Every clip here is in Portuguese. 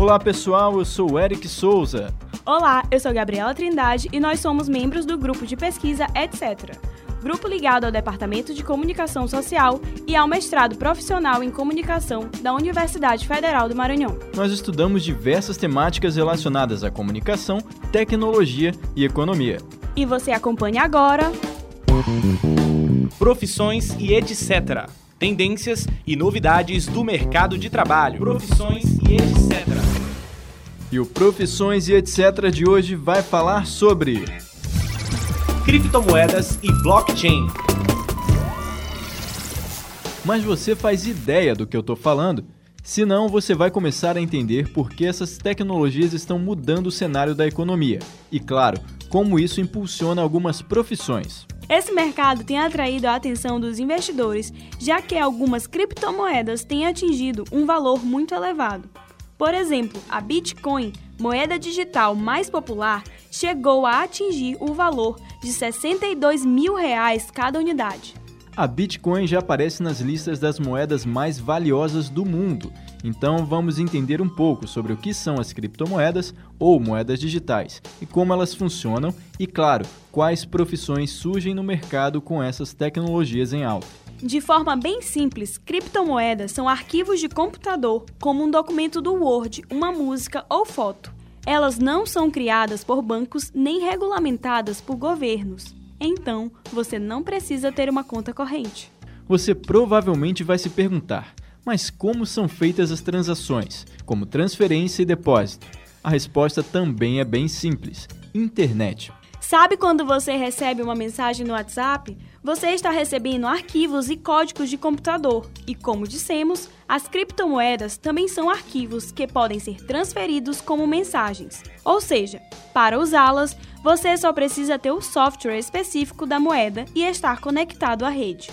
Olá pessoal, eu sou o Eric Souza. Olá, eu sou Gabriela Trindade e nós somos membros do grupo de pesquisa Etc. Grupo ligado ao Departamento de Comunicação Social e ao mestrado profissional em comunicação da Universidade Federal do Maranhão. Nós estudamos diversas temáticas relacionadas à comunicação, tecnologia e economia. E você acompanha agora. Profissões e etc. Tendências e novidades do mercado de trabalho. Profissões e etc. E o Profissões e etc. de hoje vai falar sobre criptomoedas e blockchain. Mas você faz ideia do que eu estou falando? Se não, você vai começar a entender por que essas tecnologias estão mudando o cenário da economia e, claro, como isso impulsiona algumas profissões. Esse mercado tem atraído a atenção dos investidores, já que algumas criptomoedas têm atingido um valor muito elevado. Por exemplo, a Bitcoin, moeda digital mais popular, chegou a atingir o valor de 62 mil reais cada unidade. A Bitcoin já aparece nas listas das moedas mais valiosas do mundo. Então vamos entender um pouco sobre o que são as criptomoedas ou moedas digitais e como elas funcionam e, claro, quais profissões surgem no mercado com essas tecnologias em alta. De forma bem simples, criptomoedas são arquivos de computador, como um documento do Word, uma música ou foto. Elas não são criadas por bancos nem regulamentadas por governos. Então, você não precisa ter uma conta corrente. Você provavelmente vai se perguntar: mas como são feitas as transações, como transferência e depósito? A resposta também é bem simples: internet. Sabe quando você recebe uma mensagem no WhatsApp? Você está recebendo arquivos e códigos de computador, e como dissemos, as criptomoedas também são arquivos que podem ser transferidos como mensagens. Ou seja, para usá-las, você só precisa ter o software específico da moeda e estar conectado à rede.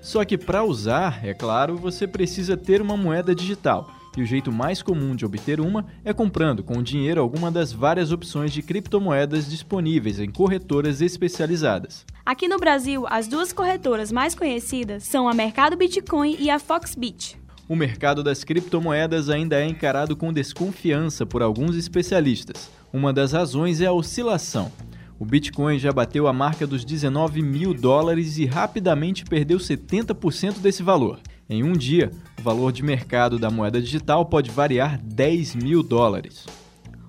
Só que para usar, é claro, você precisa ter uma moeda digital e o jeito mais comum de obter uma é comprando com dinheiro alguma das várias opções de criptomoedas disponíveis em corretoras especializadas. Aqui no Brasil, as duas corretoras mais conhecidas são a Mercado Bitcoin e a Foxbit. O mercado das criptomoedas ainda é encarado com desconfiança por alguns especialistas. Uma das razões é a oscilação. O Bitcoin já bateu a marca dos 19 mil dólares e rapidamente perdeu 70% desse valor. Em um dia, o valor de mercado da moeda digital pode variar 10 mil dólares.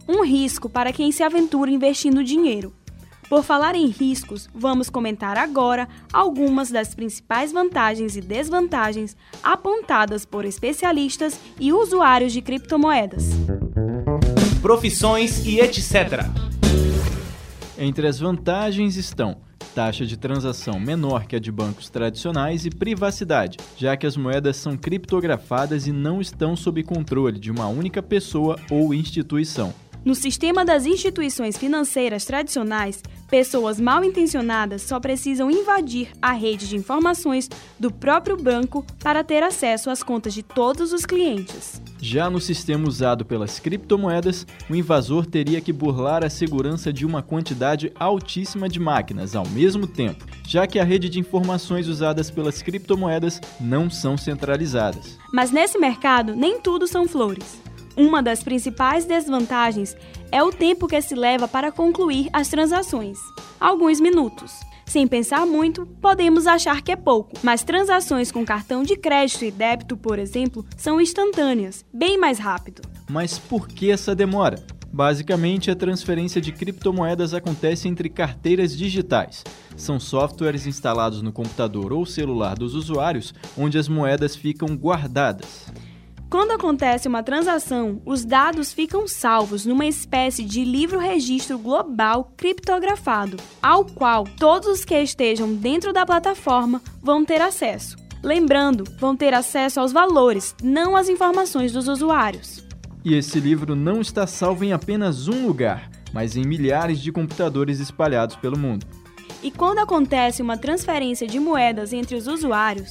Um risco para quem se aventura investindo dinheiro. Por falar em riscos, vamos comentar agora algumas das principais vantagens e desvantagens apontadas por especialistas e usuários de criptomoedas. Profissões e etc. Entre as vantagens estão taxa de transação menor que a de bancos tradicionais e privacidade, já que as moedas são criptografadas e não estão sob controle de uma única pessoa ou instituição. No sistema das instituições financeiras tradicionais, pessoas mal intencionadas só precisam invadir a rede de informações do próprio banco para ter acesso às contas de todos os clientes. Já no sistema usado pelas criptomoedas, o invasor teria que burlar a segurança de uma quantidade altíssima de máquinas ao mesmo tempo, já que a rede de informações usadas pelas criptomoedas não são centralizadas. Mas nesse mercado, nem tudo são flores. Uma das principais desvantagens é o tempo que se leva para concluir as transações alguns minutos. Sem pensar muito, podemos achar que é pouco, mas transações com cartão de crédito e débito, por exemplo, são instantâneas, bem mais rápido. Mas por que essa demora? Basicamente, a transferência de criptomoedas acontece entre carteiras digitais. São softwares instalados no computador ou celular dos usuários onde as moedas ficam guardadas. Quando acontece uma transação, os dados ficam salvos numa espécie de livro-registro global criptografado, ao qual todos os que estejam dentro da plataforma vão ter acesso. Lembrando, vão ter acesso aos valores, não às informações dos usuários. E esse livro não está salvo em apenas um lugar, mas em milhares de computadores espalhados pelo mundo. E quando acontece uma transferência de moedas entre os usuários,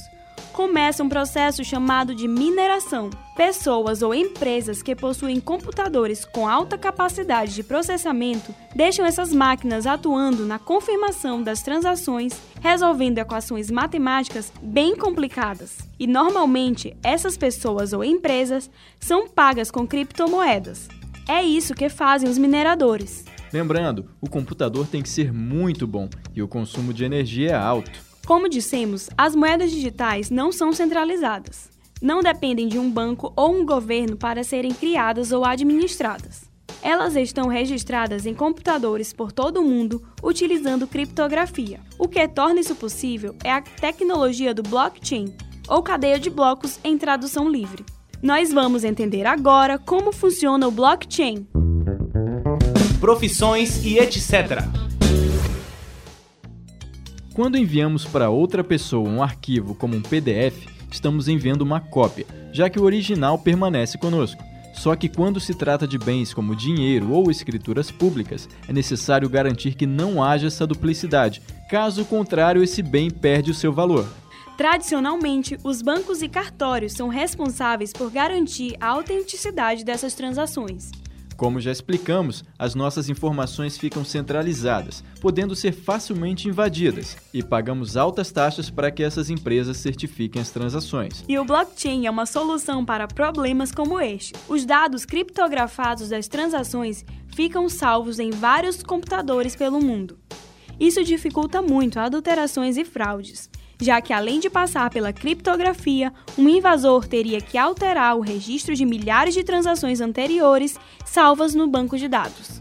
começa um processo chamado de mineração. Pessoas ou empresas que possuem computadores com alta capacidade de processamento deixam essas máquinas atuando na confirmação das transações, resolvendo equações matemáticas bem complicadas. E normalmente essas pessoas ou empresas são pagas com criptomoedas. É isso que fazem os mineradores. Lembrando, o computador tem que ser muito bom e o consumo de energia é alto. Como dissemos, as moedas digitais não são centralizadas. Não dependem de um banco ou um governo para serem criadas ou administradas. Elas estão registradas em computadores por todo o mundo utilizando criptografia. O que torna isso possível é a tecnologia do blockchain, ou cadeia de blocos em tradução livre. Nós vamos entender agora como funciona o blockchain. Profissões e etc. Quando enviamos para outra pessoa um arquivo como um PDF, estamos enviando uma cópia, já que o original permanece conosco. Só que quando se trata de bens como dinheiro ou escrituras públicas, é necessário garantir que não haja essa duplicidade. Caso contrário, esse bem perde o seu valor. Tradicionalmente, os bancos e cartórios são responsáveis por garantir a autenticidade dessas transações. Como já explicamos, as nossas informações ficam centralizadas, podendo ser facilmente invadidas, e pagamos altas taxas para que essas empresas certifiquem as transações. E o blockchain é uma solução para problemas como este. Os dados criptografados das transações ficam salvos em vários computadores pelo mundo. Isso dificulta muito adulterações e fraudes já que além de passar pela criptografia, um invasor teria que alterar o registro de milhares de transações anteriores salvas no banco de dados.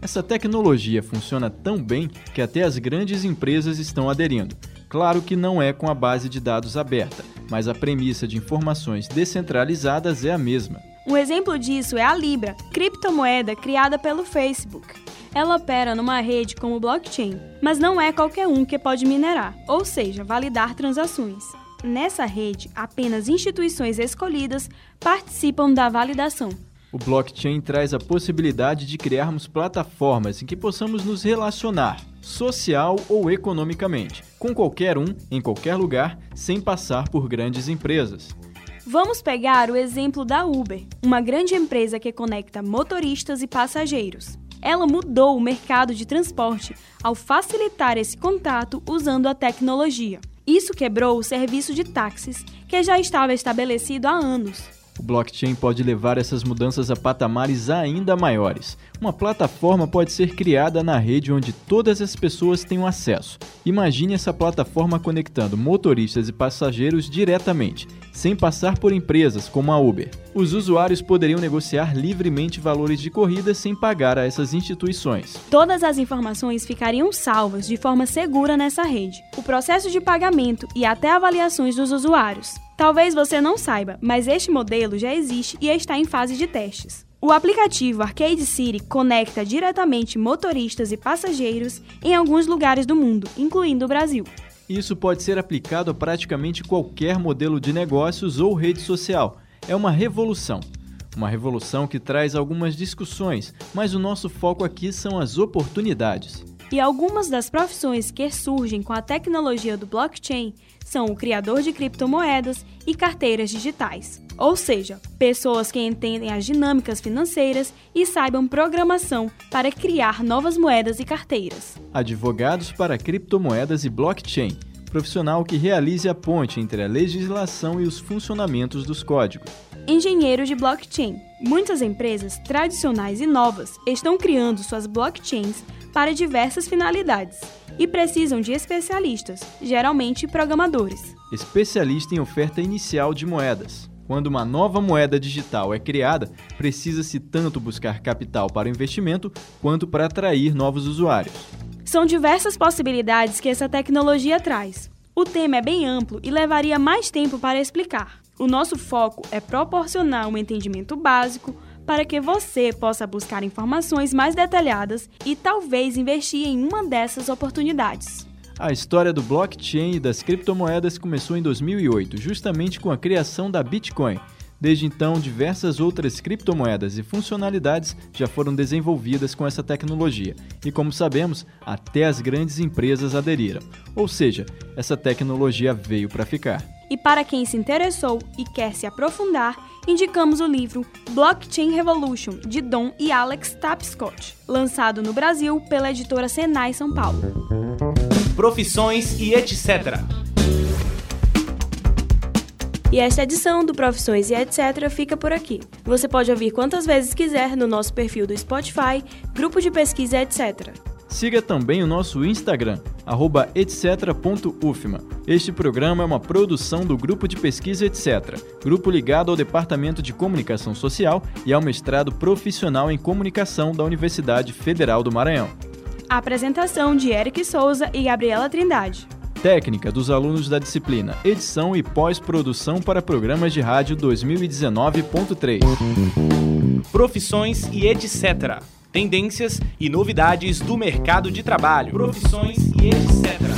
Essa tecnologia funciona tão bem que até as grandes empresas estão aderindo. Claro que não é com a base de dados aberta, mas a premissa de informações descentralizadas é a mesma. Um exemplo disso é a Libra, criptomoeda criada pelo Facebook. Ela opera numa rede como blockchain, mas não é qualquer um que pode minerar, ou seja, validar transações. Nessa rede, apenas instituições escolhidas participam da validação. O blockchain traz a possibilidade de criarmos plataformas em que possamos nos relacionar, social ou economicamente, com qualquer um, em qualquer lugar, sem passar por grandes empresas. Vamos pegar o exemplo da Uber, uma grande empresa que conecta motoristas e passageiros. Ela mudou o mercado de transporte ao facilitar esse contato usando a tecnologia. Isso quebrou o serviço de táxis, que já estava estabelecido há anos. O blockchain pode levar essas mudanças a patamares ainda maiores. Uma plataforma pode ser criada na rede onde todas as pessoas tenham acesso. Imagine essa plataforma conectando motoristas e passageiros diretamente, sem passar por empresas como a Uber. Os usuários poderiam negociar livremente valores de corrida sem pagar a essas instituições. Todas as informações ficariam salvas de forma segura nessa rede. O processo de pagamento e até avaliações dos usuários. Talvez você não saiba, mas este modelo já existe e está em fase de testes. O aplicativo Arcade City conecta diretamente motoristas e passageiros em alguns lugares do mundo, incluindo o Brasil. Isso pode ser aplicado a praticamente qualquer modelo de negócios ou rede social. É uma revolução. Uma revolução que traz algumas discussões, mas o nosso foco aqui são as oportunidades. E algumas das profissões que surgem com a tecnologia do blockchain são o criador de criptomoedas e carteiras digitais, ou seja, pessoas que entendem as dinâmicas financeiras e saibam programação para criar novas moedas e carteiras. Advogados para criptomoedas e blockchain profissional que realize a ponte entre a legislação e os funcionamentos dos códigos. Engenheiro de blockchain. Muitas empresas tradicionais e novas estão criando suas blockchains para diversas finalidades e precisam de especialistas, geralmente programadores. Especialista em oferta inicial de moedas. Quando uma nova moeda digital é criada, precisa-se tanto buscar capital para investimento quanto para atrair novos usuários. São diversas possibilidades que essa tecnologia traz. O tema é bem amplo e levaria mais tempo para explicar. O nosso foco é proporcionar um entendimento básico para que você possa buscar informações mais detalhadas e talvez investir em uma dessas oportunidades. A história do blockchain e das criptomoedas começou em 2008, justamente com a criação da Bitcoin. Desde então, diversas outras criptomoedas e funcionalidades já foram desenvolvidas com essa tecnologia, e como sabemos, até as grandes empresas aderiram. Ou seja, essa tecnologia veio para ficar. E para quem se interessou e quer se aprofundar, indicamos o livro Blockchain Revolution, de Dom e Alex Tapscott, lançado no Brasil pela editora Senai São Paulo. Profissões e etc. E esta edição do Profissões e etc. fica por aqui. Você pode ouvir quantas vezes quiser no nosso perfil do Spotify, grupo de pesquisa etc. Siga também o nosso Instagram, etc.ufma. Este programa é uma produção do Grupo de Pesquisa Etc., grupo ligado ao Departamento de Comunicação Social e ao mestrado profissional em comunicação da Universidade Federal do Maranhão. A apresentação de Eric Souza e Gabriela Trindade. Técnica dos alunos da disciplina Edição e Pós-Produção para Programas de Rádio 2019.3. Profissões e etc. Tendências e novidades do mercado de trabalho. Profissões e etc.